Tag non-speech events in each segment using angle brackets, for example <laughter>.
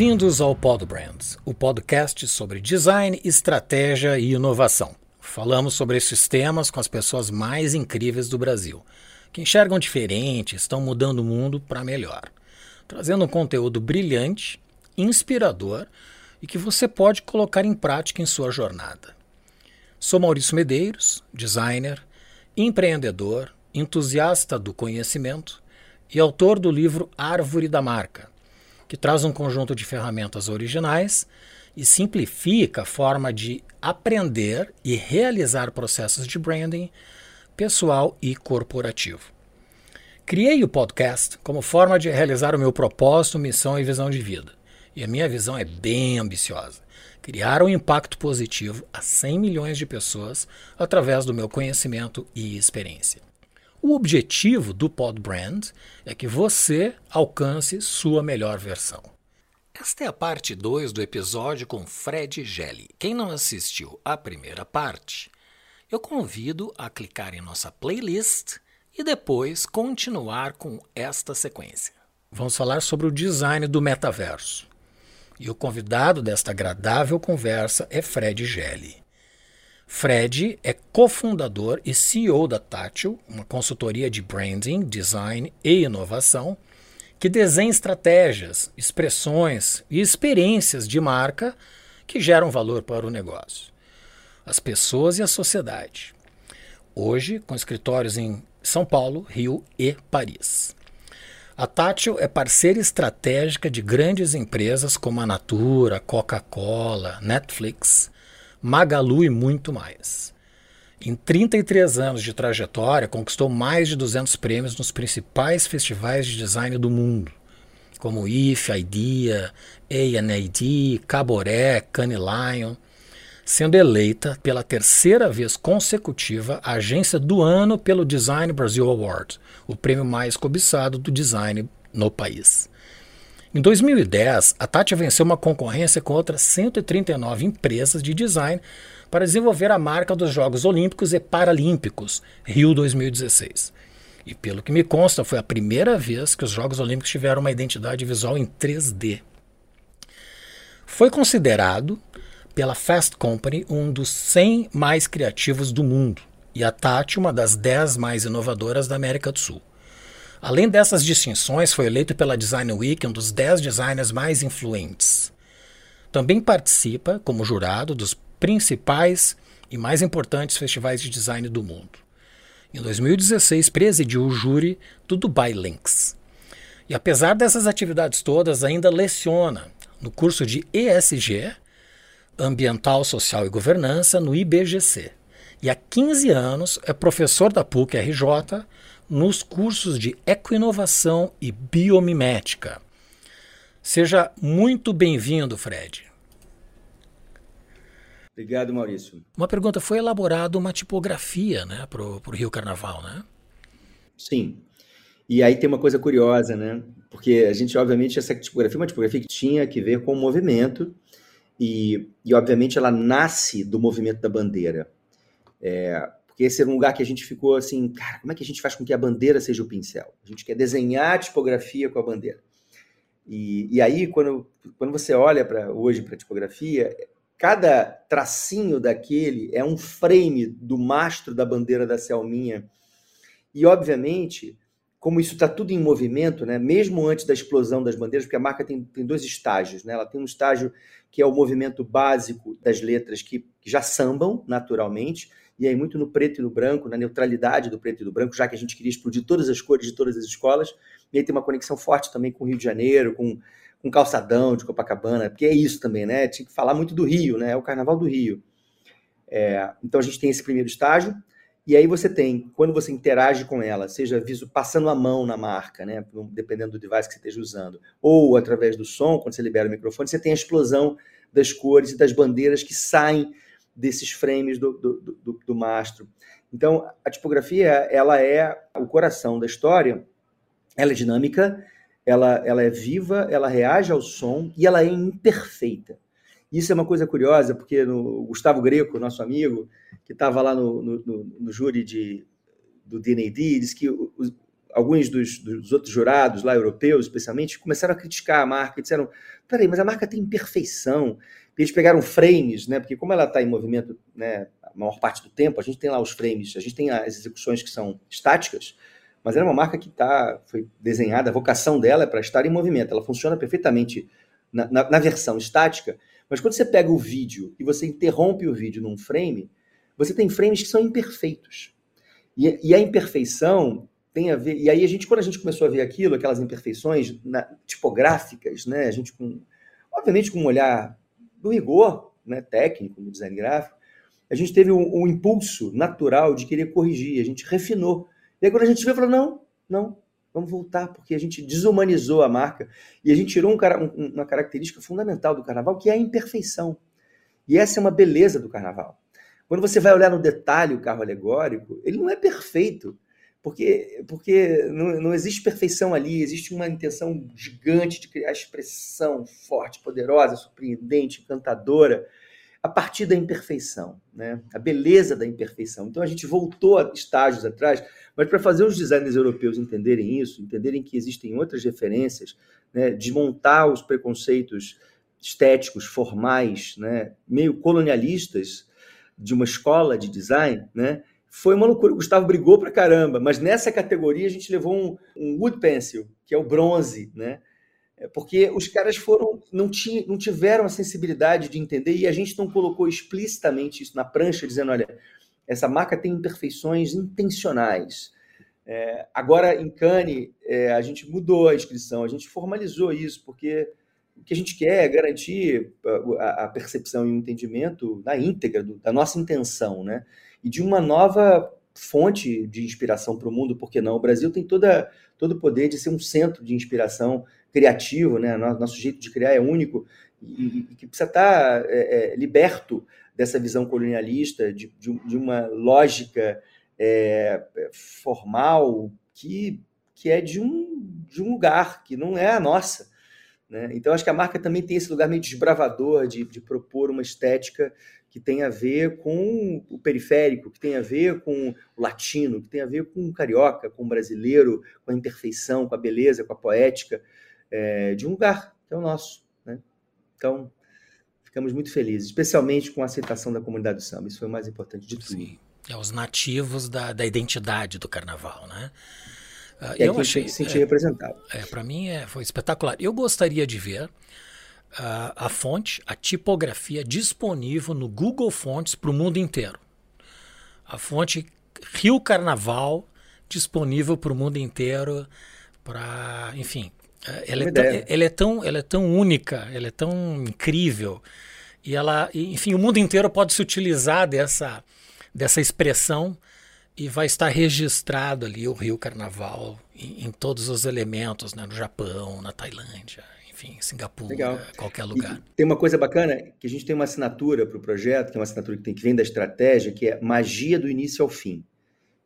Bem-vindos ao Pod Brands, o podcast sobre design, estratégia e inovação. Falamos sobre esses temas com as pessoas mais incríveis do Brasil, que enxergam diferente, estão mudando o mundo para melhor, trazendo um conteúdo brilhante, inspirador e que você pode colocar em prática em sua jornada. Sou Maurício Medeiros, designer, empreendedor, entusiasta do conhecimento e autor do livro Árvore da Marca que traz um conjunto de ferramentas originais e simplifica a forma de aprender e realizar processos de branding pessoal e corporativo. Criei o podcast como forma de realizar o meu propósito, missão e visão de vida. E a minha visão é bem ambiciosa: criar um impacto positivo a 100 milhões de pessoas através do meu conhecimento e experiência. O objetivo do Pod Brand é que você alcance sua melhor versão. Esta é a parte 2 do episódio com Fred Gelli. Quem não assistiu à primeira parte, eu convido a clicar em nossa playlist e depois continuar com esta sequência. Vamos falar sobre o design do metaverso. E o convidado desta agradável conversa é Fred Gelli. Fred é cofundador e CEO da Tátil, uma consultoria de branding, design e inovação que desenha estratégias, expressões e experiências de marca que geram valor para o negócio, as pessoas e a sociedade. Hoje, com escritórios em São Paulo, Rio e Paris. A Tátil é parceira estratégica de grandes empresas como a Natura, Coca-Cola, Netflix, Magalu e muito mais. Em 33 anos de trajetória, conquistou mais de 200 prêmios nos principais festivais de design do mundo, como IF, IDEA, A&AD, Caboré, Cannes Lion, sendo eleita pela terceira vez consecutiva a agência do ano pelo Design Brasil Award, o prêmio mais cobiçado do design no país. Em 2010, a Tati venceu uma concorrência com outras 139 empresas de design para desenvolver a marca dos Jogos Olímpicos e Paralímpicos Rio 2016. E pelo que me consta, foi a primeira vez que os Jogos Olímpicos tiveram uma identidade visual em 3D. Foi considerado pela Fast Company um dos 100 mais criativos do mundo e a Tati uma das 10 mais inovadoras da América do Sul. Além dessas distinções, foi eleito pela Design Week um dos 10 designers mais influentes. Também participa como jurado dos principais e mais importantes festivais de design do mundo. Em 2016, presidiu o júri do Dubai Links. E apesar dessas atividades todas, ainda leciona no curso de ESG, Ambiental, Social e Governança, no IBGC. E há 15 anos é professor da PUC RJ nos cursos de ecoinovação e biomimética. Seja muito bem-vindo, Fred. Obrigado, Maurício. Uma pergunta: foi elaborada uma tipografia né, para o Rio Carnaval, né? Sim. E aí tem uma coisa curiosa, né? Porque a gente, obviamente, essa tipografia é uma tipografia que tinha que ver com o movimento, e, e obviamente ela nasce do movimento da bandeira. É, porque esse era um lugar que a gente ficou assim, cara, como é que a gente faz com que a bandeira seja o pincel? A gente quer desenhar a tipografia com a bandeira. E, e aí, quando, quando você olha para hoje para a tipografia, cada tracinho daquele é um frame do mastro da bandeira da Selminha. E, obviamente, como isso está tudo em movimento, né? mesmo antes da explosão das bandeiras, porque a marca tem, tem dois estágios. Né? Ela tem um estágio que é o movimento básico das letras que, que já sambam naturalmente, e aí muito no preto e no branco, na neutralidade do preto e do branco, já que a gente queria explodir todas as cores de todas as escolas, e aí tem uma conexão forte também com o Rio de Janeiro, com, com Calçadão de Copacabana, porque é isso também, né? Tinha que falar muito do Rio, né? É o Carnaval do Rio. É, então a gente tem esse primeiro estágio, e aí você tem, quando você interage com ela, seja viso, passando a mão na marca, né? Dependendo do device que você esteja usando, ou através do som, quando você libera o microfone, você tem a explosão das cores e das bandeiras que saem desses frames do, do, do, do mastro. Então, a tipografia ela é o coração da história, ela é dinâmica, ela, ela é viva, ela reage ao som e ela é imperfeita. Isso é uma coisa curiosa, porque no, Gustavo Greco, nosso amigo, que estava lá no, no, no, júri de, do DNAD, disse que alguns dos, dos, outros jurados lá, europeus especialmente, começaram a criticar a marca e disseram: peraí, mas a marca tem imperfeição. Eles pegaram frames, né? Porque como ela está em movimento né, a maior parte do tempo, a gente tem lá os frames, a gente tem as execuções que são estáticas, mas ela é uma marca que tá, foi desenhada, a vocação dela é para estar em movimento, ela funciona perfeitamente na, na, na versão estática, mas quando você pega o vídeo e você interrompe o vídeo num frame, você tem frames que são imperfeitos. E, a imperfeição tem a ver. E aí a gente, quando a gente começou a ver aquilo, aquelas imperfeições na, tipográficas, né? A gente com, obviamente, com um olhar do rigor, né? Técnico no design gráfico, a gente teve um, um, impulso natural de querer corrigir. A gente refinou. E quando a gente veio, falou não, não, vamos voltar porque a gente desumanizou a marca e a gente tirou um, um, uma característica fundamental do Carnaval que é a imperfeição. E essa é uma beleza do Carnaval. Quando você vai olhar no detalhe o carro alegórico, ele não é perfeito porque, porque não, não, existe perfeição ali, existe uma intenção gigante de criar expressão forte, poderosa, surpreendente, encantadora, a partir da imperfeição, né? a beleza da imperfeição. Então a gente voltou a estágios atrás, mas para fazer os designers europeus entenderem isso, entenderem que existem outras referências, né? desmontar os preconceitos estéticos, formais, né? meio colonialistas de uma escola de design, né? Foi uma loucura. O Gustavo brigou pra caramba, mas nessa categoria a gente levou um, um wood pencil, que é o bronze, né? É porque os caras foram não, tinham, não tiveram a sensibilidade de entender e a gente não colocou explicitamente isso na prancha, dizendo, olha, essa marca tem imperfeições intencionais. É, agora, em Cannes, é, a gente mudou a inscrição, a gente formalizou isso, porque o que a gente quer é garantir a, a percepção e o entendimento da íntegra, do, da nossa intenção, né? E de uma nova fonte de inspiração para o mundo, por que não? O Brasil tem toda, todo o poder de ser um centro de inspiração criativo, né? Nosso jeito de criar é único e, e que precisa estar tá, é, é, liberto dessa visão colonialista, de, de, de uma lógica é, formal que, que é de um, de um lugar que não é a nossa. Né? Então, acho que a marca também tem esse lugar meio desbravador de, de propor uma estética que tem a ver com o periférico, que tem a ver com o latino, que tem a ver com o carioca, com o brasileiro, com a imperfeição, com a beleza, com a poética é, de um lugar que é o nosso. Né? Então, ficamos muito felizes, especialmente com a aceitação da comunidade do samba. Isso foi o mais importante de tudo. Sim. É os nativos da, da identidade do carnaval, né? Uh, é eu achei se sentir é, representado. É, para mim é, foi espetacular. Eu gostaria de ver a, a fonte, a tipografia disponível no Google Fontes para o mundo inteiro. A fonte Rio Carnaval disponível para o mundo inteiro para, enfim, é, ela é, tão, ela é, tão, ela é tão única, ela é tão incrível e ela, enfim, o mundo inteiro pode se utilizar dessa dessa expressão e vai estar registrado ali o Rio Carnaval em, em todos os elementos, né, no Japão, na Tailândia, enfim, Singapura, Legal. qualquer lugar. E tem uma coisa bacana, que a gente tem uma assinatura para o projeto, que é uma assinatura que, tem, que vem da estratégia, que é magia do início ao fim,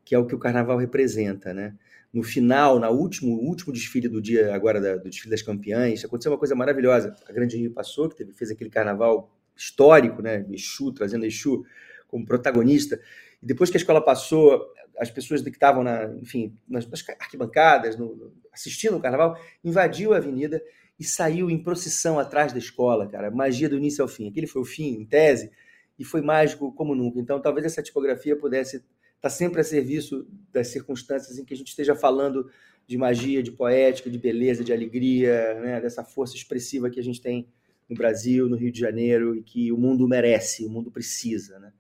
que é o que o carnaval representa, né? No final, na último, último desfile do dia agora da, do desfile das campeãs, aconteceu uma coisa maravilhosa. A Grande Rio passou, que teve, fez aquele carnaval histórico, né? Exu, trazendo Exu como protagonista. E depois que a escola passou, as pessoas que estavam na, enfim, nas, nas arquibancadas, no, assistindo o carnaval, invadiu a avenida e saiu em procissão atrás da escola, cara. Magia do início ao fim. Aquele foi o fim, em tese, e foi mágico como nunca. Então, talvez essa tipografia pudesse estar tá sempre a serviço das circunstâncias em que a gente esteja falando de magia, de poética, de beleza, de alegria, né? dessa força expressiva que a gente tem no Brasil, no Rio de Janeiro, e que o mundo merece, o mundo precisa. Né?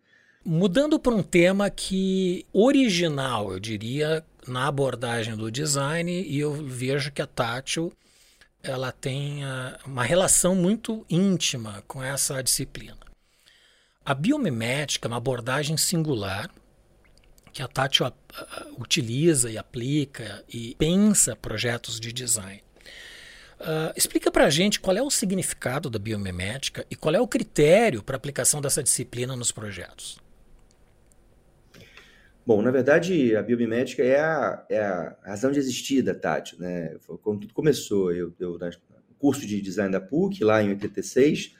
Mudando para um tema que original, eu diria, na abordagem do design, e eu vejo que a Tátil ela tem uh, uma relação muito íntima com essa disciplina. A biomimética é uma abordagem singular que a Tati uh, utiliza e aplica e pensa projetos de design. Uh, explica para a gente qual é o significado da biomimética e qual é o critério para aplicação dessa disciplina nos projetos. Bom, na verdade, a biomimética é a, é a razão de existir da Tati, né? Foi quando tudo começou. Eu, eu curso de design da PUC, lá em 86,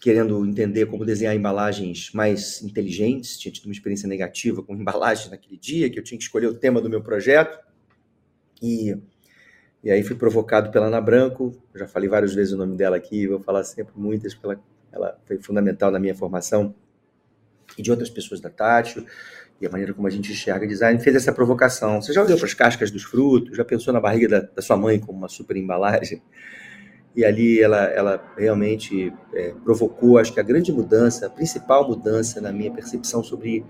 querendo entender como desenhar embalagens mais inteligentes. Tinha tido uma experiência negativa com <laughs> embalagens naquele dia, que eu tinha que escolher o tema do meu projeto. E, e aí fui provocado pela Ana Branco, já falei várias vezes o nome dela aqui, vou falar sempre muitas, porque ela, ela foi fundamental na minha formação e de outras pessoas da Tátil, e a maneira como a gente enxerga design, fez essa provocação. Você já olhou para as cascas dos frutos? Já pensou na barriga da, da sua mãe como uma super embalagem? E ali ela, ela realmente é, provocou, acho que a grande mudança, a principal mudança na minha percepção sobre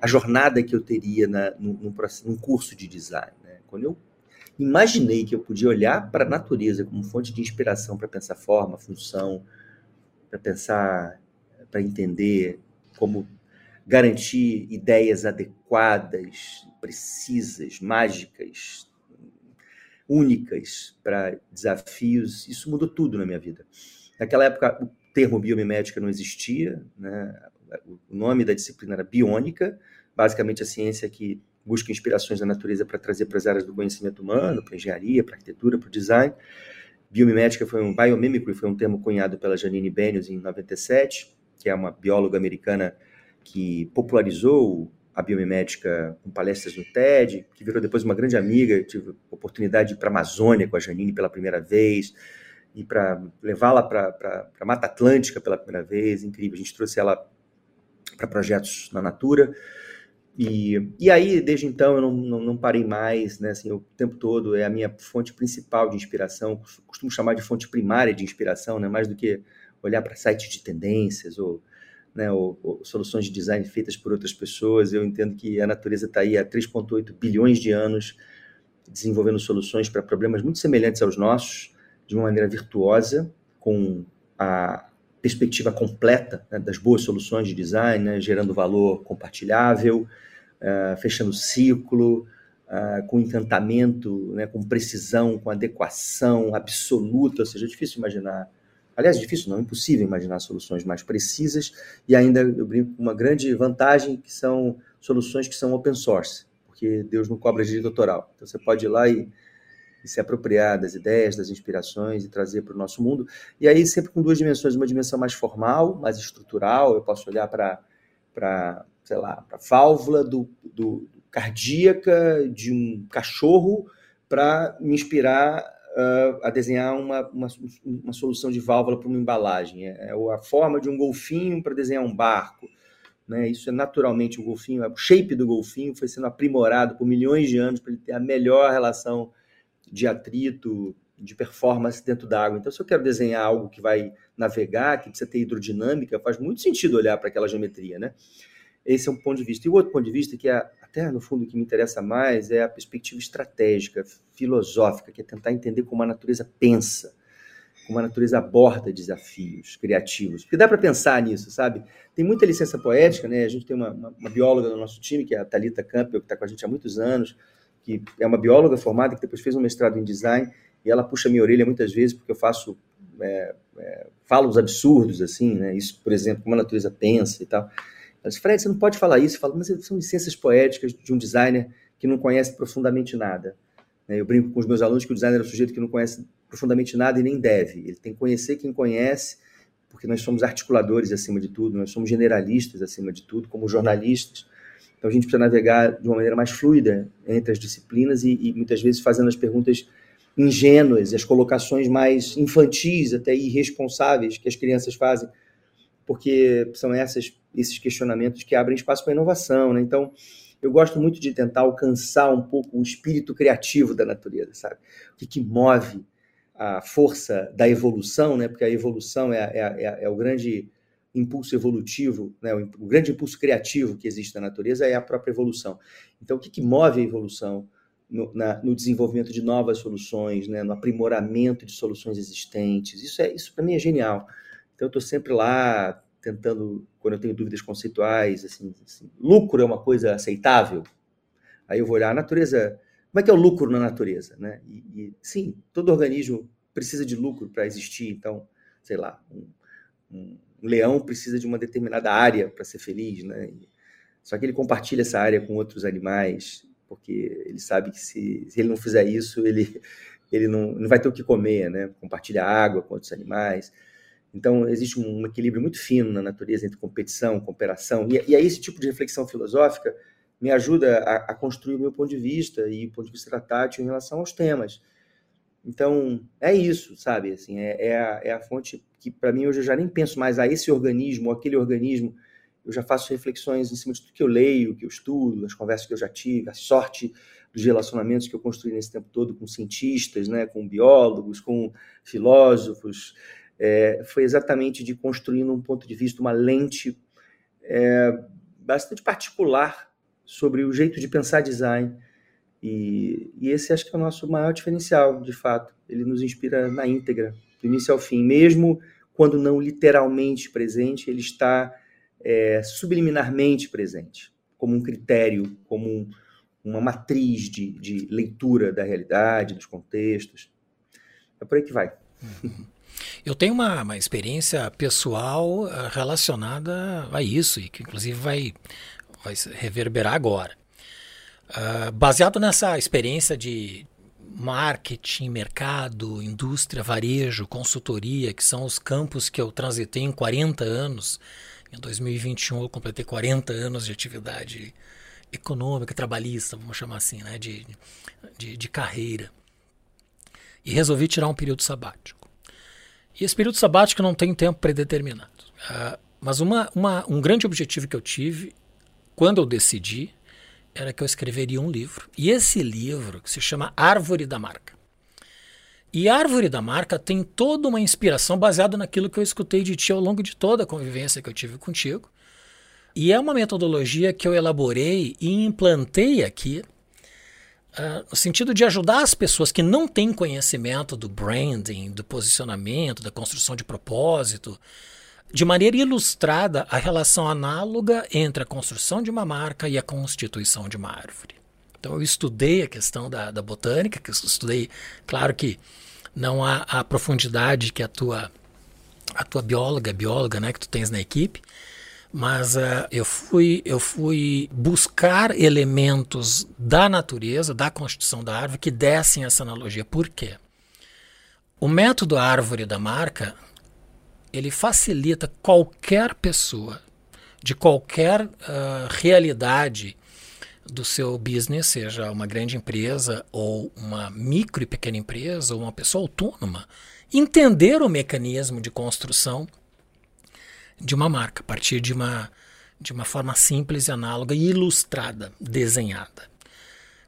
a jornada que eu teria na, num, num, curso de design. Né? Quando eu imaginei que eu podia olhar para a natureza como fonte de inspiração para pensar forma, função, para pensar, para entender como garantir ideias adequadas, precisas, mágicas, únicas para desafios. Isso mudou tudo na minha vida. Naquela época, o termo biomimética não existia, né? o nome da disciplina era biônica, basicamente a ciência que busca inspirações da natureza para trazer para as áreas do conhecimento humano, para engenharia, para arquitetura, para o design. Biomimética foi um biomimicry, foi um termo cunhado pela Janine Benius em 97, que é uma bióloga americana que popularizou a biomimética com palestras no TED, que virou depois uma grande amiga. Eu tive oportunidade de ir para a Amazônia com a Janine pela primeira vez, e para levá-la para a Mata Atlântica pela primeira vez. Incrível. A gente trouxe ela para projetos na Natura. E, e aí, desde então, eu não, não, não, parei mais, né? Assim, o tempo todo é a minha fonte principal de inspiração. Costumo chamar de fonte primária de inspiração, né? Mais do que olhar para sites de tendências ou né, ou, ou, soluções de design feitas por outras pessoas. Eu entendo que a natureza está aí há 3,8 bilhões de anos desenvolvendo soluções para problemas muito semelhantes aos nossos, de uma maneira virtuosa, com a perspectiva completa né, das boas soluções de design, né, gerando valor compartilhável, uh, fechando ciclo, uh, com encantamento, né, com precisão, com adequação absoluta, ou seja, é difícil imaginar Aliás, difícil não, impossível imaginar soluções mais precisas e ainda eu brinco uma grande vantagem que são soluções que são open source, porque Deus não cobra direito autoral. Então você pode ir lá e, e se apropriar das ideias, das inspirações e trazer para o nosso mundo. E aí sempre com duas dimensões, uma dimensão mais formal, mais estrutural, eu posso olhar para para sei lá, para a válvula do, do, cardíaca de um cachorro para me inspirar uh, a desenhar uma, uma, uma, solução de válvula para uma embalagem. É, é a forma de um golfinho para desenhar um barco. Né? Isso é naturalmente o golfinho, o shape do golfinho foi sendo aprimorado por milhões de anos para ele ter a melhor relação de atrito, de performance dentro da água. Então, se eu quero desenhar algo que vai navegar, que precisa ter hidrodinâmica, faz muito sentido olhar para aquela geometria, né? Esse é um ponto de vista. E o outro ponto de vista, que é até no fundo o que me interessa mais, é a perspectiva estratégica, filosófica, que é tentar entender como a natureza pensa, como a natureza aborda desafios criativos. Porque dá para pensar nisso, sabe? Tem muita licença poética, né? A gente tem uma, uma, uma bióloga no nosso time, que é a Talita Campbell, que está com a gente há muitos anos, que é uma bióloga formada, que depois fez um mestrado em design, e ela puxa minha orelha muitas vezes, porque eu faço. É, é, falo os absurdos, assim, né? Isso, por exemplo, como a natureza pensa e tal. Disse, Fred, você não pode falar isso. Eu falo, mas são licenças poéticas de um designer que não conhece profundamente nada. Né, eu brinco com os meus alunos que o designer é um sujeito que não conhece profundamente nada e nem deve. Ele tem que conhecer quem conhece, porque nós somos articuladores acima de tudo, nós somos generalistas acima de tudo, como jornalistas. Então a gente precisa navegar de uma maneira mais fluida entre as disciplinas e, e muitas vezes fazendo as perguntas ingênuas, as colocações mais infantis, até irresponsáveis que as crianças fazem porque são essas, esses questionamentos que abrem espaço para inovação. Né? Então, eu gosto muito de tentar alcançar um pouco o espírito criativo da natureza, sabe? O que, que move a força da evolução, né? porque a evolução é, é, é, é o grande impulso evolutivo, né? O, o, grande impulso criativo que existe na natureza é a própria evolução. Então, o que, que move a evolução? No, na, no, desenvolvimento de novas soluções, né, no aprimoramento de soluções existentes. Isso é isso para mim é genial. Então, eu estou sempre lá tentando, quando eu tenho dúvidas conceituais, assim, assim, lucro é uma coisa aceitável? Aí eu vou olhar a natureza, como é que é o lucro na natureza? Né? E, e sim, todo organismo precisa de lucro para existir, então, sei lá, um, um, leão precisa de uma determinada área para ser feliz, né? Só que ele compartilha essa área com outros animais, porque ele sabe que se, se ele não fizer isso, ele, ele não, não vai ter o que comer, né? Compartilha água com outros animais. Então, existe um equilíbrio muito fino na natureza entre competição, cooperação, e, e aí esse tipo de reflexão filosófica me ajuda a, a, construir o meu ponto de vista e o ponto de vista tátil em relação aos temas. Então, é isso, sabe? Assim, é, é, a, é a fonte que, para mim, hoje eu já nem penso mais a esse organismo, aquele organismo. Eu já faço reflexões em cima de tudo que eu leio, que eu estudo, as conversas que eu já tive, a sorte dos relacionamentos que eu construí nesse tempo todo com cientistas, né, com biólogos, com filósofos. É, foi exatamente de construindo um ponto de vista, uma lente é, bastante particular sobre o jeito de pensar design. E, e, esse acho que é o nosso maior diferencial, de fato. Ele nos inspira na íntegra, do início ao fim. Mesmo quando não literalmente presente, ele está é, subliminarmente presente, como um critério, como um, uma matriz de, de leitura da realidade, dos contextos. É por aí que vai. Eu tenho uma, uma experiência pessoal eh, relacionada a isso, e que inclusive vai, vai reverberar agora. Uh, baseado nessa experiência de marketing, mercado, indústria, varejo, consultoria, que são os campos que eu transitei em 40 anos. Em 2021 eu completei 40 anos de atividade econômica, trabalhista, vamos chamar assim, né, de, de, de carreira. E resolvi tirar um período sabático. E esse período sabático não tem tempo predeterminado. Uh, mas uma, uma, um grande objetivo que eu tive quando eu decidi era que eu escreveria um livro. E esse livro que se chama Árvore da Marca. E Árvore da Marca tem toda uma inspiração baseada naquilo que eu escutei de ti ao longo de toda a convivência que eu tive contigo. E é uma metodologia que eu elaborei e implantei aqui Uh, no sentido de ajudar as pessoas que não têm conhecimento do branding, do posicionamento, da construção de propósito, de maneira ilustrada a relação análoga entre a construção de uma marca e a constituição de uma árvore. Então eu estudei a questão da, da botânica, que eu estudei, claro que não há a profundidade que a tua, a tua bióloga, bióloga né, que tu tens na equipe, mas uh, eu, fui, eu fui buscar elementos da natureza, da constituição da árvore, que dessem essa analogia. Por quê? O método árvore da marca ele facilita qualquer pessoa de qualquer uh, realidade do seu business, seja uma grande empresa ou uma micro e pequena empresa ou uma pessoa autônoma, entender o mecanismo de construção de uma marca, a partir de uma, de uma forma simples e análoga e ilustrada, desenhada.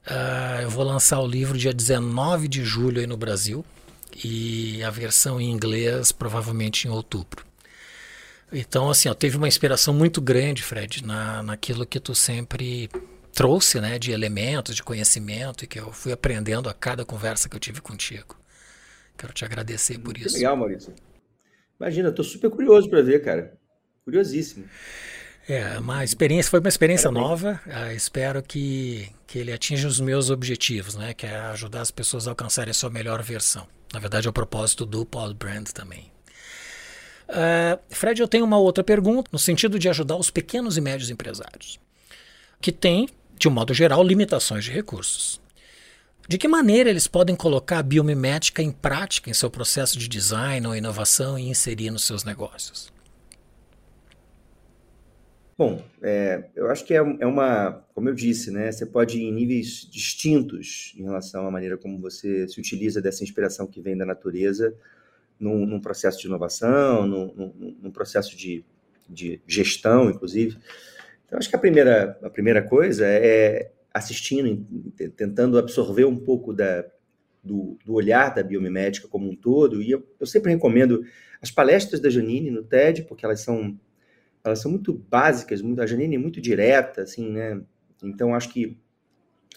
Uh, eu vou lançar o livro dia 19 de julho aí no Brasil e a versão em inglês provavelmente em outubro. Então, assim, ó, teve uma inspiração muito grande, Fred, na, naquilo que tu sempre trouxe, né, de elementos, de conhecimento e que eu fui aprendendo a cada conversa que eu tive contigo. Quero te agradecer por isso. Legal, Maurício. Imagina, estou super curioso para ver, cara. Curiosíssimo. É, uma experiência, foi uma experiência nova. Uh, espero que, que ele atinja os meus objetivos, né? Que é ajudar as pessoas a alcançarem a sua melhor versão. Na verdade, é o propósito do Paul Brand também. Uh, Fred, eu tenho uma outra pergunta, no sentido de ajudar os pequenos e médios empresários, que têm, de um modo geral, limitações de recursos. De que maneira eles podem colocar a biomimética em prática em seu processo de design ou inovação e inserir nos seus negócios? Bom, é, eu acho que é, é, uma, como eu disse, né? Você pode ir em níveis distintos em relação à maneira como você se utiliza dessa inspiração que vem da natureza num, num processo de inovação, num, num, num processo de, de, gestão, inclusive. Então, acho que a primeira, a primeira coisa é assistindo, tentando absorver um pouco da, do, do, olhar da biomimética como um todo. E eu, eu, sempre recomendo as palestras da Janine no TED, porque elas são, elas são muito básicas, muito, a Janine é muito direta, assim, né? Então, acho que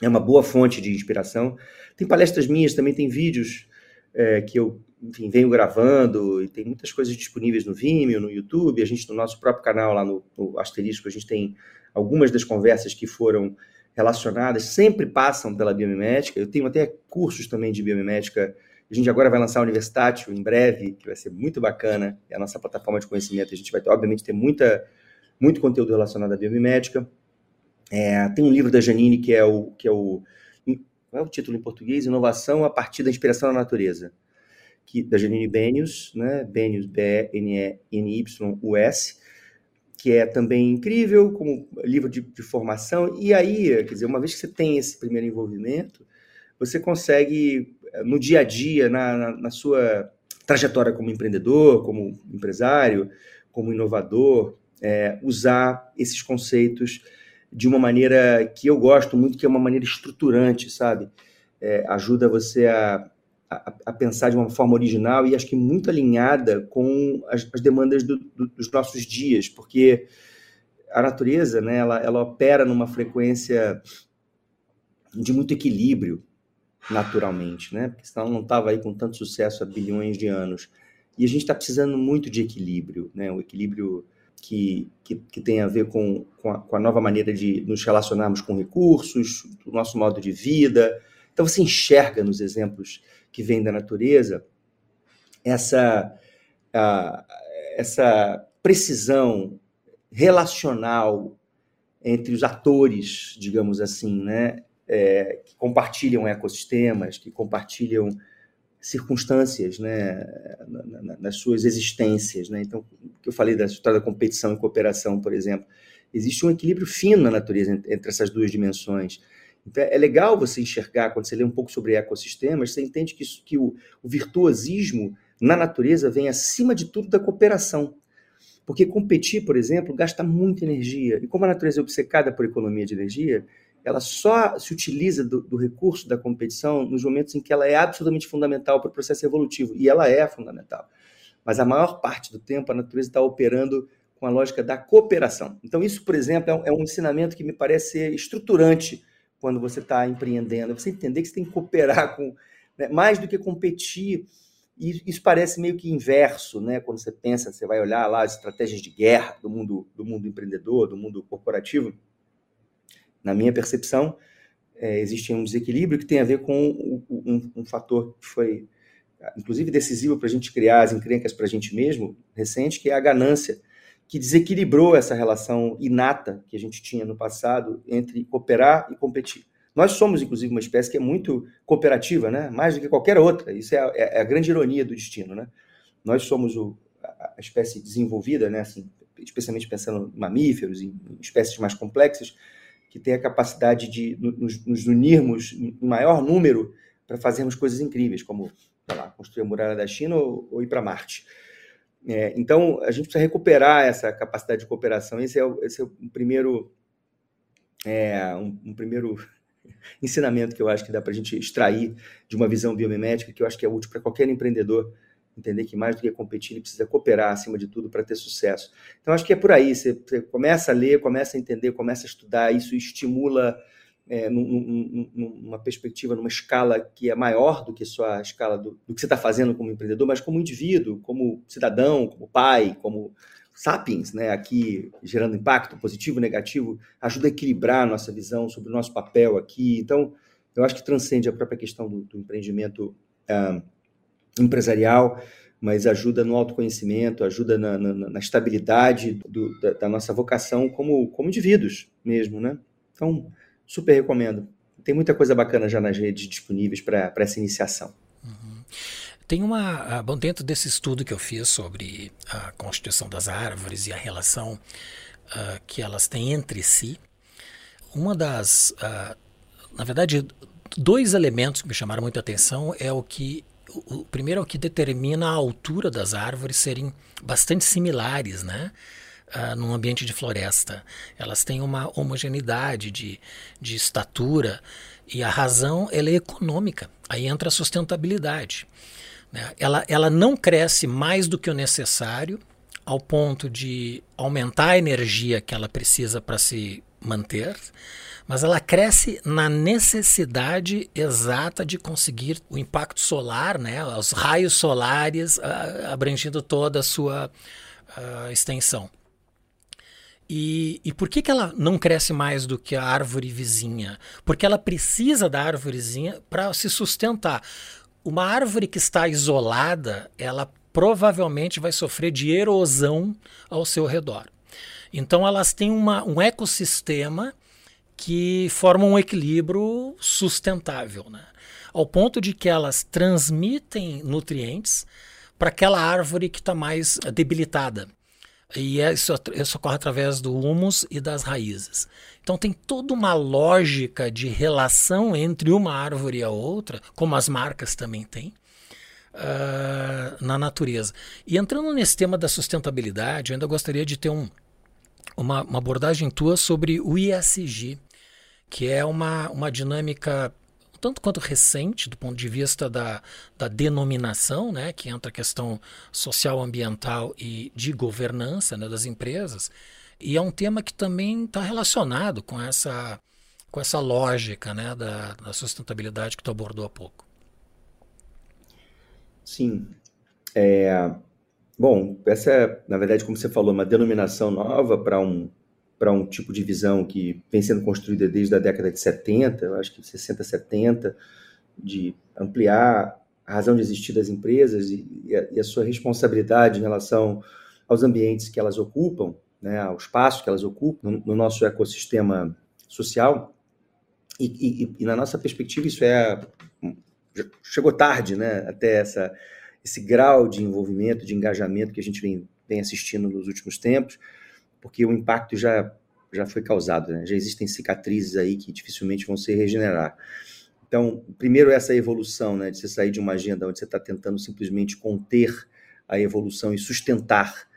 é uma boa fonte de inspiração. Tem palestras minhas, também tem vídeos é, que eu enfim, venho gravando, e tem muitas coisas disponíveis no Vimeo, no YouTube, a gente no nosso próprio canal lá no, no Asterisco, a gente tem algumas das conversas que foram relacionadas sempre passam pela biomimética. Eu tenho até cursos também de biomimética. A gente agora vai lançar a Universitátil em breve, que vai ser muito bacana. É a nossa plataforma de conhecimento. A gente vai, obviamente, ter muita, muito conteúdo relacionado à biomimética. É, tem um livro da Janine que é o que é o qual é o título em português? Inovação a partir da inspiração na natureza, que da Janine Benius, né? Benius B N E N Y U S que é também incrível, como livro de, de, formação. E aí, quer dizer, uma vez que você tem esse primeiro envolvimento, você consegue, no dia a dia, na, na, na sua trajetória como empreendedor, como empresário, como inovador, é, usar esses conceitos de uma maneira que eu gosto muito, que é uma maneira estruturante, sabe? É, ajuda você a, a, a, pensar de uma forma original e acho que muito alinhada com as, as demandas do, do, dos nossos dias, porque a natureza, né, ela, ela opera numa frequência de muito equilíbrio, naturalmente, né? Porque senão não estava aí com tanto sucesso há bilhões de anos. E a gente está precisando muito de equilíbrio, né? O equilíbrio que, que, que tem a ver com, com a, com, a, nova maneira de nos relacionarmos com recursos, o nosso modo de vida. Então você enxerga nos exemplos que vêm da natureza essa, a, essa precisão relacional entre os atores, digamos assim, né? É, que compartilham ecossistemas, que compartilham circunstâncias né, nas suas existências. Né? Então, o que eu falei da história da competição e cooperação, por exemplo, existe um equilíbrio fino na natureza entre essas duas dimensões. Então, é legal você enxergar, quando você lê um pouco sobre ecossistemas, você entende que, isso, que o, o virtuosismo na natureza vem acima de tudo da cooperação. Porque competir, por exemplo, gasta muita energia. E como a natureza é obcecada por economia de energia, ela só se utiliza do, do, recurso da competição nos momentos em que ela é absolutamente fundamental para o processo evolutivo, e ela é fundamental. Mas a maior parte do tempo a natureza está operando com a lógica da cooperação. Então, isso, por exemplo, é um, é um ensinamento que me parece ser estruturante quando você está empreendendo. Você entender que você tem que cooperar com, né, mais do que competir. E isso parece meio que inverso, né? Quando você pensa, você vai olhar lá as estratégias de guerra do mundo, do mundo empreendedor, do mundo corporativo na minha percepção, é, existe um desequilíbrio que tem a ver com um, um, fator que foi, inclusive, decisivo para a gente criar as encrencas para a gente mesmo, recente, que é a ganância, que desequilibrou essa relação inata que a gente tinha no passado entre cooperar e competir. Nós somos, inclusive, uma espécie que é muito cooperativa, né? mais do que qualquer outra. Isso é a, é a grande ironia do destino. Né? Nós somos o, a, a espécie desenvolvida, né? assim, especialmente pensando em mamíferos, em espécies mais complexas, que tem a capacidade de nos, nos unirmos em maior número para fazermos coisas incríveis, como lá, construir a muralha da China ou, ou ir para Marte. É, então, a gente precisa recuperar essa capacidade de cooperação. Esse é o, esse é o primeiro, é, um, um, primeiro <laughs> ensinamento que eu acho que dá para a gente extrair de uma visão biomimética, que eu acho que é útil para qualquer empreendedor entender que mais do que competir, ele precisa cooperar acima de tudo para ter sucesso. Então, acho que é por aí. Você, você, começa a ler, começa a entender, começa a estudar, isso estimula é, num, num, numa perspectiva, numa escala que é maior do que só a escala do, do que você está fazendo como empreendedor, mas como indivíduo, como cidadão, como pai, como sapiens, né, aqui gerando impacto positivo, negativo, ajuda a equilibrar a nossa visão sobre o nosso papel aqui. Então, eu acho que transcende a própria questão do, do empreendimento uh, empresarial, mas ajuda no autoconhecimento, ajuda na, na, na estabilidade do, da, da, nossa vocação como, como indivíduos mesmo, né? Então, super recomendo. Tem muita coisa bacana já nas redes disponíveis para essa iniciação. Uhum. Tem uma. Ah, bom, dentro desse estudo que eu fiz sobre a constituição das árvores e a relação uh, que elas têm entre si, uma das. Uh, na verdade, dois elementos que me chamaram muita atenção é o que o, primeiro é o que determina a altura das árvores serem bastante similares, né? Uh, num ambiente de floresta. Elas têm uma homogeneidade de, de estatura e a razão ela é econômica. Aí entra a sustentabilidade. Né? Ela, ela não cresce mais do que o necessário ao ponto de aumentar a energia que ela precisa para se manter, mas ela cresce na necessidade exata de conseguir o impacto solar, né, os raios solares uh, abrangindo toda a sua uh, extensão. E, e, por que, que ela não cresce mais do que a árvore vizinha? Porque ela precisa da árvore vizinha para se sustentar. Uma árvore que está isolada, ela provavelmente vai sofrer de erosão ao seu redor. Então elas têm uma, um ecossistema que formam um equilíbrio sustentável, né? ao ponto de que elas transmitem nutrientes para aquela árvore que está mais debilitada. E é, isso, isso ocorre através do humus e das raízes. Então tem toda uma lógica de relação entre uma árvore e a outra, como as marcas também têm, uh, na natureza. E entrando nesse tema da sustentabilidade, eu ainda gostaria de ter um, uma, uma abordagem tua sobre o ISG, que é uma, uma dinâmica tanto quanto recente, do ponto de vista da, da denominação, né, que entra a questão social, ambiental e de governança né, das empresas, e é um tema que também está relacionado com essa, com essa lógica né, da, da sustentabilidade que tu abordou há pouco. Sim. É, bom, essa é, na verdade, como você falou, uma denominação nova para um, para um tipo de visão que vem sendo construída desde a década de 70, eu acho que 60, 70, de ampliar a razão de existir das empresas e, e, a, e a, sua responsabilidade em relação aos ambientes que elas ocupam, né, ao espaço que elas ocupam no, no nosso ecossistema social. E, e, na nossa perspectiva, isso é chegou tarde, né, até essa, esse grau de envolvimento, de engajamento que a gente vem, vem assistindo nos últimos tempos porque o impacto já, já foi causado, né? já existem cicatrizes aí que dificilmente vão se regenerar. Então, primeiro essa evolução, né, de você sair de uma agenda onde você está tentando simplesmente conter a evolução e sustentar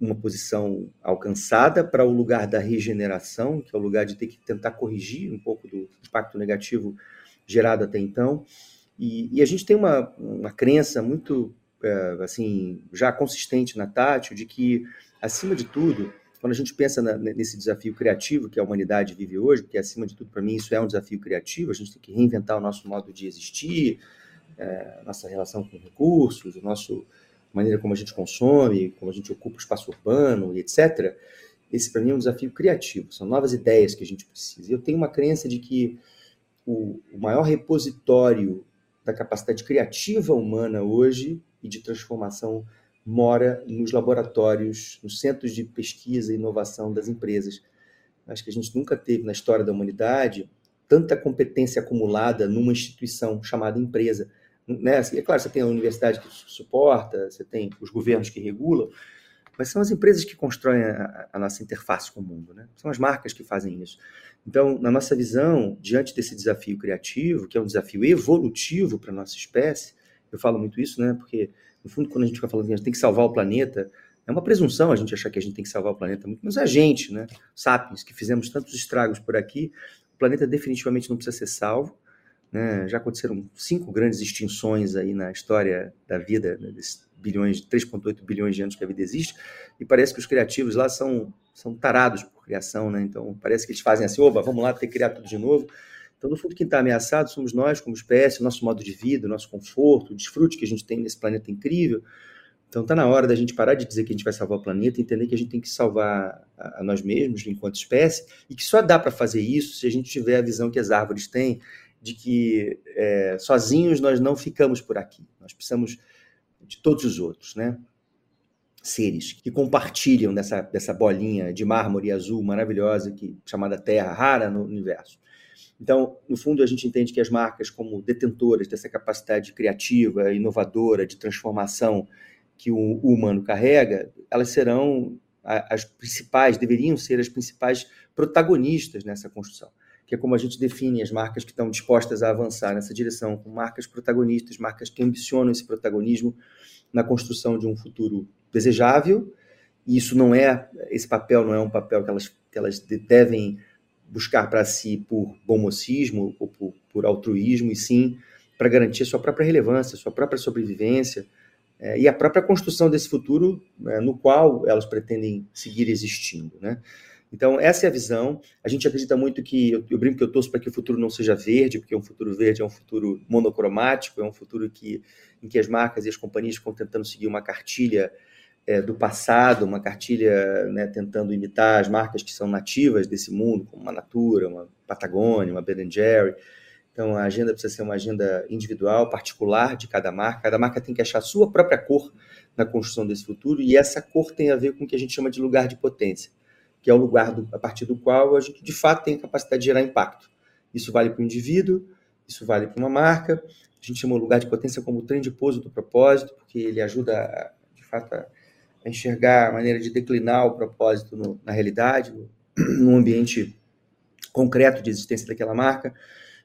uma posição alcançada para o lugar da regeneração, que é o lugar de ter que tentar corrigir um pouco do impacto negativo gerado até então. E, e a gente tem uma, uma crença muito, é, assim, já consistente na Tátil de que, acima de tudo, quando a gente pensa na, nesse desafio criativo que a humanidade vive hoje, porque acima de tudo, para mim, isso é um desafio criativo, a gente tem que reinventar o nosso modo de existir, é, nossa relação com recursos, a nossa maneira como a gente consome, como a gente ocupa o espaço urbano e etc. Esse, para mim, é um desafio criativo, são novas ideias que a gente precisa. Eu tenho uma crença de que o, o maior repositório da capacidade criativa humana hoje e de transformação mora nos laboratórios, nos centros de pesquisa e inovação das empresas. Acho que a gente nunca teve na história da humanidade tanta competência acumulada numa instituição chamada empresa. Né? Assim, é claro, você tem a universidade que suporta, você tem os governos que regulam, mas são as empresas que constroem a, a nossa interface com o mundo, né? São as marcas que fazem isso. Então, na nossa visão, diante desse desafio criativo, que é um desafio evolutivo para a nossa espécie, eu falo muito isso, né? Porque no fundo, quando a gente fica falando que a gente tem que salvar o planeta, é uma presunção a gente achar que a gente tem que salvar o planeta, mas a gente, né, sapiens, que fizemos tantos estragos por aqui, o planeta definitivamente não precisa ser salvo. Né? Já aconteceram cinco grandes extinções aí na história da vida, né, desses bilhões, 3,8 bilhões de anos que a vida existe, e parece que os criativos lá são, são tarados por criação, né? Então parece que eles fazem assim, oba, vamos lá ter que criar tudo de novo. Então, no fundo, quem está ameaçado somos nós, como espécie, nosso modo de vida, nosso conforto, o desfrute que a gente tem nesse planeta incrível. Então, está na hora da gente parar de dizer que a gente vai salvar o planeta e entender que a gente tem que salvar a, a nós mesmos enquanto espécie e que só dá para fazer isso se a gente tiver a visão que as árvores têm de que é, sozinhos nós não ficamos por aqui. Nós precisamos de todos os outros, né? Seres que compartilham dessa, dessa bolinha de mármore azul maravilhosa que chamada Terra, rara no universo. Então, no fundo, a gente entende que as marcas, como detentoras dessa capacidade criativa, inovadora, de transformação que o humano carrega, elas serão as principais, deveriam ser as principais protagonistas nessa construção, que é como a gente define as marcas que estão dispostas a avançar nessa direção, com marcas protagonistas, marcas que ambicionam esse protagonismo na construção de um futuro desejável. E isso não é, esse papel não é um papel que elas, que elas devem buscar para si por bom mocismo ou por, por altruísmo, e sim para garantir a sua própria relevância, sua própria sobrevivência é, e a própria construção desse futuro é, no qual elas pretendem seguir existindo. Né? Então, essa é a visão. A gente acredita muito que, eu, eu brinco que eu torço para que o futuro não seja verde, porque um futuro verde é um futuro monocromático, é um futuro que, em que as marcas e as companhias ficam tentando seguir uma cartilha é, do passado, uma cartilha né, tentando imitar as marcas que são nativas desse mundo, como uma Natura, uma Patagônia, uma Ben Jerry. Então, a agenda precisa ser uma agenda individual, particular de cada marca. Cada marca tem que achar a sua própria cor na construção desse futuro, e essa cor tem a ver com o que a gente chama de lugar de potência, que é o lugar do, a partir do qual a gente, de fato, tem a capacidade de gerar impacto. Isso vale para o indivíduo, isso vale para uma marca. A gente chama o lugar de potência como o trem de pouso do propósito, porque ele ajuda, de fato, a a enxergar a maneira de declinar o propósito no, na realidade, no, <clears throat> no ambiente concreto de existência daquela marca.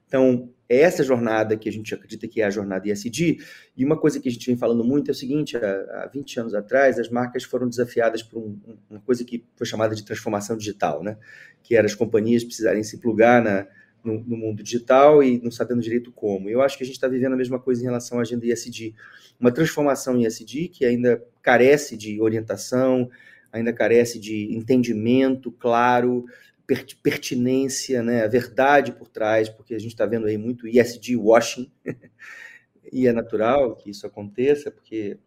Então, é essa jornada que a gente acredita que é a jornada ESG. E uma coisa que a gente vem falando muito é o seguinte: há, há 20 anos atrás, as marcas foram desafiadas por um, uma coisa que foi chamada de transformação digital, né? que era as companhias precisarem se plugar na, no, no, mundo digital e não sabendo direito como. Eu acho que a gente está vivendo a mesma coisa em relação à agenda ESG. Uma transformação em ESG que ainda carece de orientação, ainda carece de entendimento claro, pertinência, né, a verdade por trás, porque a gente está vendo aí muito ESG washing, <laughs> e é natural que isso aconteça, porque,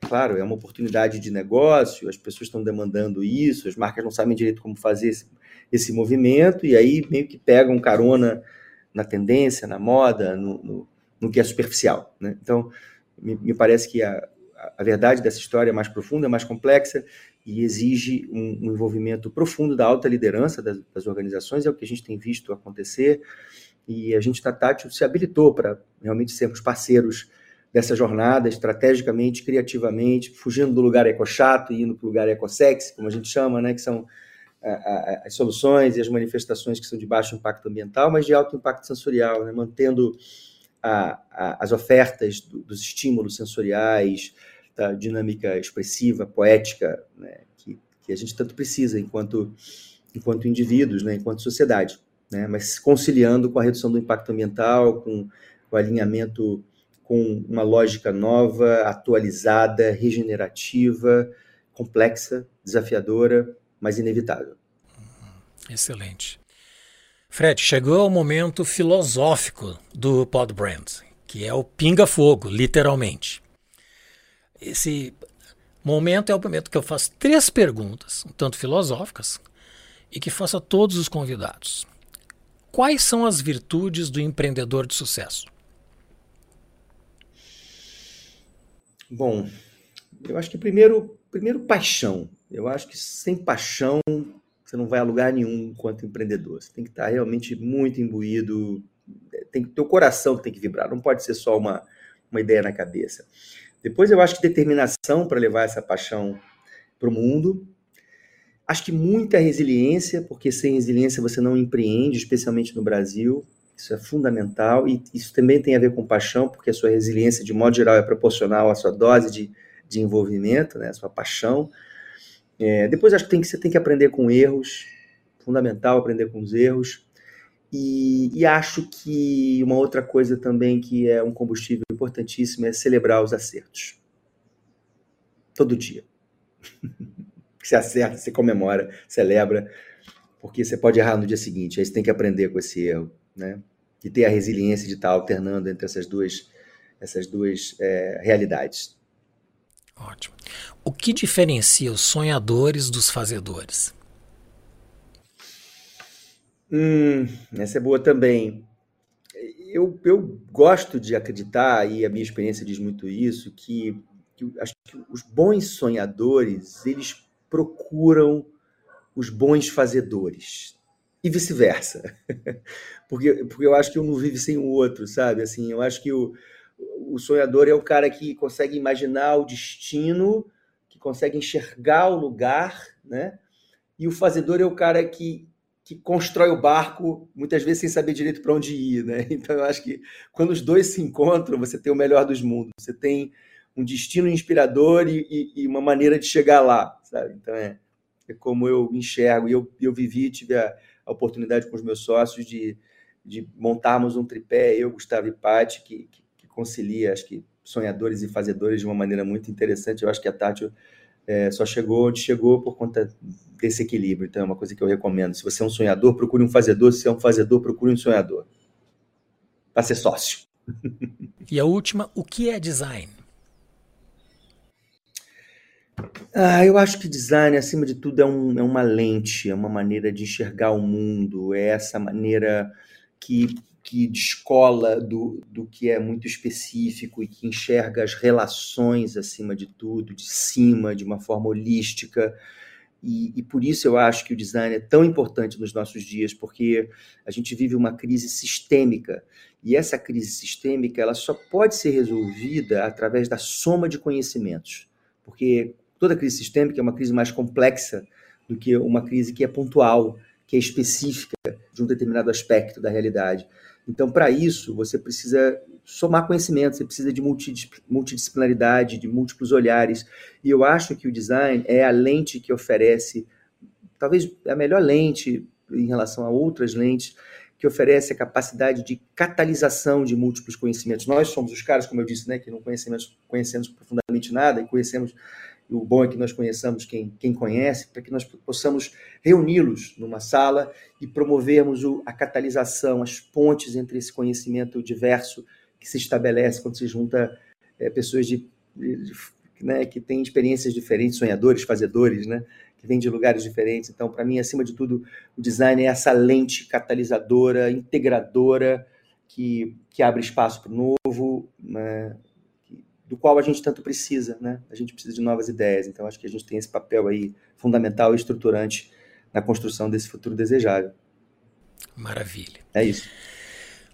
claro, é uma oportunidade de negócio, as pessoas estão demandando isso, as marcas não sabem direito como fazer esse, movimento, e aí meio que pegam carona na tendência, na moda, no, no, no que é superficial. Né? Então, me, me parece que a, a verdade dessa história é mais profunda, é mais complexa, e exige um, um envolvimento profundo da alta liderança das, das, organizações, é o que a gente tem visto acontecer, e a gente na Tátil se habilitou para realmente sermos parceiros dessa jornada, estrategicamente, criativamente, fugindo do lugar eco-chato e indo para o lugar eco-sexy, como a gente chama, né, que são as soluções e as manifestações que são de baixo impacto ambiental, mas de alto impacto sensorial, né, mantendo as ofertas do, dos estímulos sensoriais, da dinâmica expressiva, poética, né, que, que a gente tanto precisa enquanto, enquanto indivíduos, né, enquanto sociedade, né, mas conciliando com a redução do impacto ambiental, com o alinhamento com uma lógica nova, atualizada, regenerativa, complexa, desafiadora, mas inevitável. Excelente. Fred, chegou o momento filosófico do Pod Brand, que é o pinga-fogo, literalmente. Esse momento é o momento que eu faço três perguntas, um tanto filosóficas, e que faço a todos os convidados. Quais são as virtudes do empreendedor de sucesso? Bom, eu acho que primeiro, primeiro paixão. Eu acho que sem paixão você não vai a lugar nenhum enquanto empreendedor. Você tem que estar realmente muito imbuído, tem teu coração tem que vibrar, não pode ser só uma, uma ideia na cabeça. Depois eu acho que determinação para levar essa paixão para o mundo. Acho que muita resiliência, porque sem resiliência você não empreende, especialmente no Brasil. Isso é fundamental e isso também tem a ver com paixão, porque a sua resiliência, de modo geral, é proporcional à sua dose de, de envolvimento, né? a sua paixão. É, depois acho que, tem que você tem que aprender com erros, fundamental aprender com os erros. E, e, acho que uma outra coisa também que é um combustível importantíssimo é celebrar os acertos. Todo dia. <laughs> você acerta, você comemora, celebra, porque você pode errar no dia seguinte. Aí você tem que aprender com esse erro, né? E ter a resiliência de estar alternando entre essas duas, essas duas é, realidades. Ótimo. O que diferencia os sonhadores dos fazedores? Hum, essa é boa também. Eu, eu gosto de acreditar, e a minha experiência diz muito isso, que, que acho que os bons sonhadores, eles procuram os bons fazedores. E vice-versa. <laughs> porque, porque eu acho que um não vive sem o outro, sabe? Assim, eu acho que o, o sonhador é o cara que consegue imaginar o destino, que consegue enxergar o lugar, né? E o fazedor é o cara que que constrói o barco, muitas vezes sem saber direito para onde ir, né? <laughs> Então eu acho que quando os dois se encontram, você tem o melhor dos mundos. Você tem um destino inspirador e, e, e uma maneira de chegar lá, sabe? Então é, é como eu enxergo. E eu, eu vivi, tive a, a oportunidade com os meus sócios de, de montarmos um tripé, eu, Gustavo e que, que, que concilia, acho que, sonhadores e fazedores de uma maneira muito interessante. Eu acho que a Tati é, só chegou onde chegou por conta desse equilíbrio. Então, é uma coisa que eu recomendo. Se você é um sonhador, procure um fazedor. Se você é um fazedor, procure um sonhador. Para ser sócio. <laughs> E a última, o que é design? Ah, eu acho que design, acima de tudo, é, um, é uma lente, é uma maneira de enxergar o mundo, é essa maneira que que descola do, do que é muito específico e que enxerga as relações acima de tudo, de cima, de uma forma holística. E, e, por isso eu acho que o design é tão importante nos nossos dias, porque a gente vive uma crise sistêmica. E essa crise sistêmica ela só pode ser resolvida através da soma de conhecimentos. Porque toda crise sistêmica é uma crise mais complexa do que uma crise que é pontual, que é específica de um determinado aspecto da realidade. Então, para isso, você precisa somar conhecimento, você precisa de multidisciplinaridade, de múltiplos olhares. E eu acho que o design é a lente que oferece, talvez a melhor lente em relação a outras lentes, que oferece a capacidade de catalisação de múltiplos conhecimentos. Nós somos os caras, como eu disse, né, que não conhecemos, conhecemos profundamente nada e conhecemos o bom é que nós conheçamos quem, quem conhece, para que nós possamos reuni-los numa sala e promovermos o, a catalisação, as pontes entre esse conhecimento diverso que se estabelece quando se junta é, pessoas de, de, né, que têm experiências diferentes, sonhadores, fazedores, né, que vêm de lugares diferentes. Então, para mim, acima de tudo, o design é essa lente catalisadora, integradora, que, que abre espaço para o novo, né, do qual a gente tanto precisa, né? A gente precisa de novas ideias. Então, acho que a gente tem esse papel aí fundamental e estruturante na construção desse futuro desejável. Maravilha. É isso.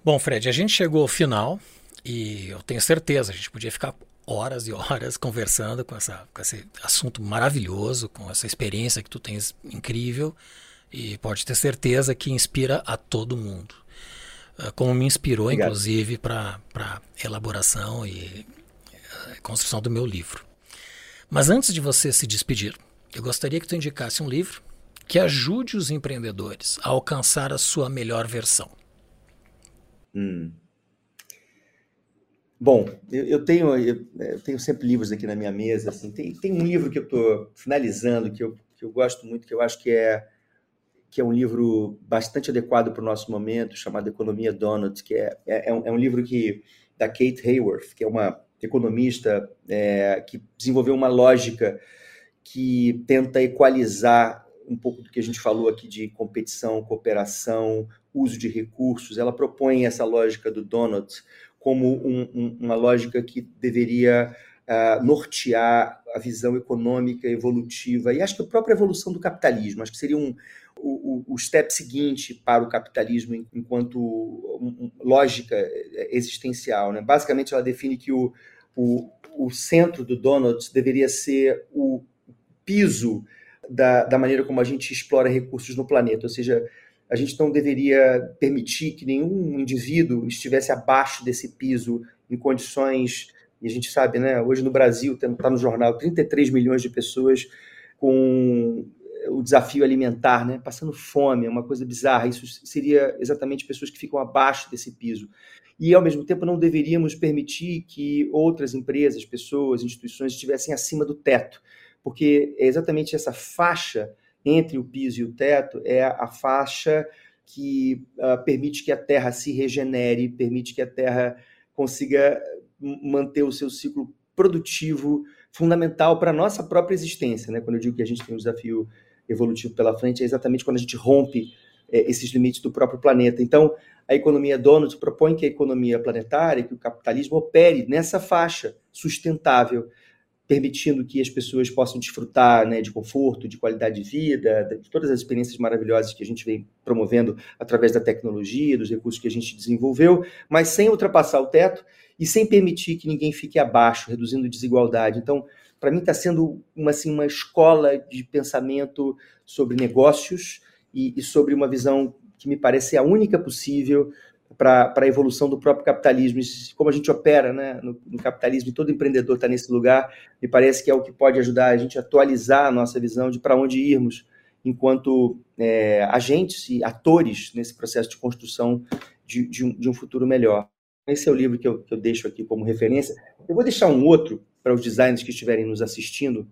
Bom, Fred, a gente chegou ao final e eu tenho certeza, a gente podia ficar horas e horas conversando com, essa, com esse assunto maravilhoso, com essa experiência que tu tens incrível e pode ter certeza que inspira a todo mundo. Ah, como me inspirou, Obrigado. inclusive, para elaboração e construção do meu livro. Mas antes de você se despedir, eu gostaria que tu indicasse um livro que ajude os empreendedores a alcançar a sua melhor versão. Hum. Bom, eu, eu tenho, eu, eu, tenho sempre livros aqui na minha mesa. Assim, tem, tem um livro que eu estou finalizando que eu, que eu gosto muito, que eu acho que é que é um livro bastante adequado para o nosso momento, chamado Economia Donut, que é, é, é, um, é um livro que da Kate Hayworth, que é uma economista é, que desenvolveu uma lógica que tenta equalizar um pouco do que a gente falou aqui de competição, cooperação, uso de recursos. Ela propõe essa lógica do donut como um, um, uma lógica que deveria uh, nortear a visão econômica evolutiva e acho que a própria evolução do capitalismo. Acho que seria um, o, o, step seguinte para o capitalismo enquanto lógica existencial. Né? Basicamente, ela define que o, o, o centro do Donuts deveria ser o piso da, da maneira como a gente explora recursos no planeta, ou seja, a gente não deveria permitir que nenhum indivíduo estivesse abaixo desse piso em condições, e a gente sabe, né, hoje no Brasil, está no jornal, 33 milhões de pessoas com o desafio alimentar, né? passando fome, é uma coisa bizarra. Isso seria exatamente pessoas que ficam abaixo desse piso. E, ao mesmo tempo, não deveríamos permitir que outras empresas, pessoas, instituições estivessem acima do teto, porque é exatamente essa faixa entre o piso e o teto é a faixa que uh, permite que a Terra se regenere, permite que a Terra consiga manter o seu ciclo produtivo fundamental para a nossa própria existência. Né? Quando eu digo que a gente tem um desafio evolutivo pela frente, é exatamente quando a gente rompe é, esses limites do próprio planeta. Então, a economia Donut propõe que a economia planetária, que o capitalismo opere nessa faixa sustentável, permitindo que as pessoas possam desfrutar né, de conforto, de qualidade de vida, de todas as experiências maravilhosas que a gente vem promovendo através da tecnologia, dos recursos que a gente desenvolveu, mas sem ultrapassar o teto e sem permitir que ninguém fique abaixo, reduzindo desigualdade. Então, para mim está sendo uma, assim, uma escola de pensamento sobre negócios e, e sobre uma visão que me parece a única possível para a evolução do próprio capitalismo. Como a gente opera né, no, no capitalismo, e todo empreendedor está nesse lugar, me parece que é o que pode ajudar a gente a atualizar a nossa visão de para onde irmos enquanto é, agentes e atores nesse processo de construção de, de, um, de, um, futuro melhor. Esse é o livro que eu, que eu deixo aqui como referência. Eu vou deixar um outro para os designers que estiverem nos assistindo,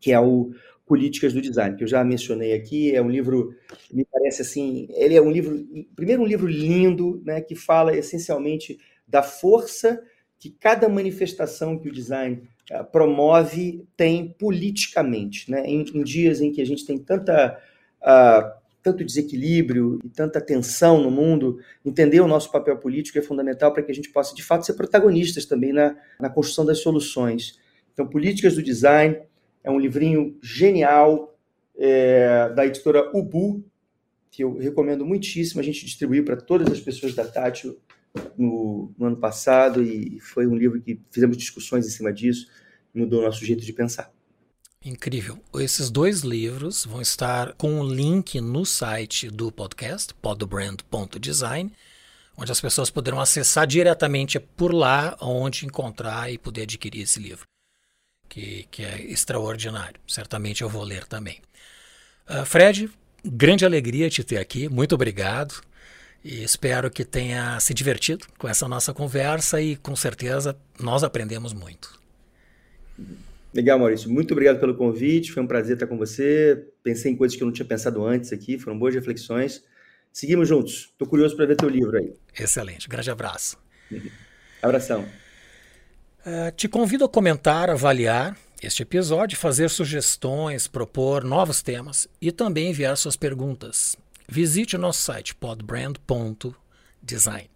que é o Políticas do Design, que eu já mencionei aqui. É um livro, me parece assim, ele é um livro, primeiro um livro lindo, né, que fala essencialmente da força que cada manifestação que o design uh, promove tem politicamente, né? Em, em, dias em que a gente tem tanta uh, tanto desequilíbrio e tanta tensão no mundo, entender o nosso papel político é fundamental para que a gente possa, de fato, ser protagonistas também na, na construção das soluções. Então, Políticas do Design é um livrinho genial é, da editora Ubu, que eu recomendo muitíssimo. A gente distribuiu para todas as pessoas da Tátil no, no ano passado e foi um livro que fizemos discussões em cima disso, mudou o nosso jeito de pensar. Incrível. Esses dois livros vão estar com um link no site do podcast, podbrand.design, onde as pessoas poderão acessar diretamente por lá onde encontrar e poder adquirir esse livro, que, que é extraordinário. Certamente eu vou ler também. Uh, Fred, grande alegria te ter aqui, muito obrigado. E espero que tenha se divertido com essa nossa conversa e com certeza nós aprendemos muito. Legal, Maurício. Muito obrigado pelo convite. Foi um prazer estar com você. Pensei em coisas que eu não tinha pensado antes aqui. Foram boas reflexões. Seguimos juntos. Estou curioso para ver teu livro aí. Excelente. Grande abraço. <laughs> Abração. Uh, te convido a comentar, avaliar este episódio, fazer sugestões, propor novos temas e também enviar suas perguntas. Visite o nosso site podbrand.design.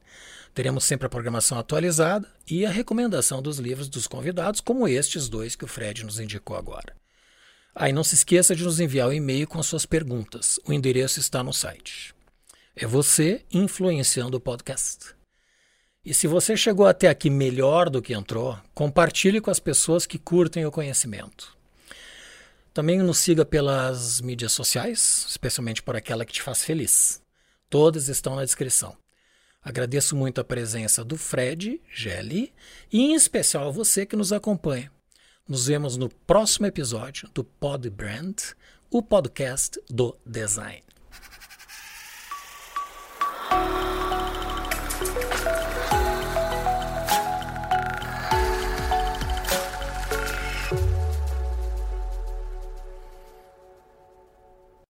Teremos sempre a programação atualizada e a recomendação dos livros dos convidados, como estes dois que o Fred nos indicou agora. Aí ah, não se esqueça de nos enviar o um e-mail com suas perguntas. O endereço está no site. É você influenciando o podcast. E se você chegou até aqui melhor do que entrou, compartilhe com as pessoas que curtem o conhecimento. Também nos siga pelas mídias sociais, especialmente por aquela que te faz feliz. Todas estão na descrição. Agradeço muito a presença do Fred Gelli e em especial a você que nos acompanha. Nos vemos no próximo episódio do Pod Brand, o podcast do design.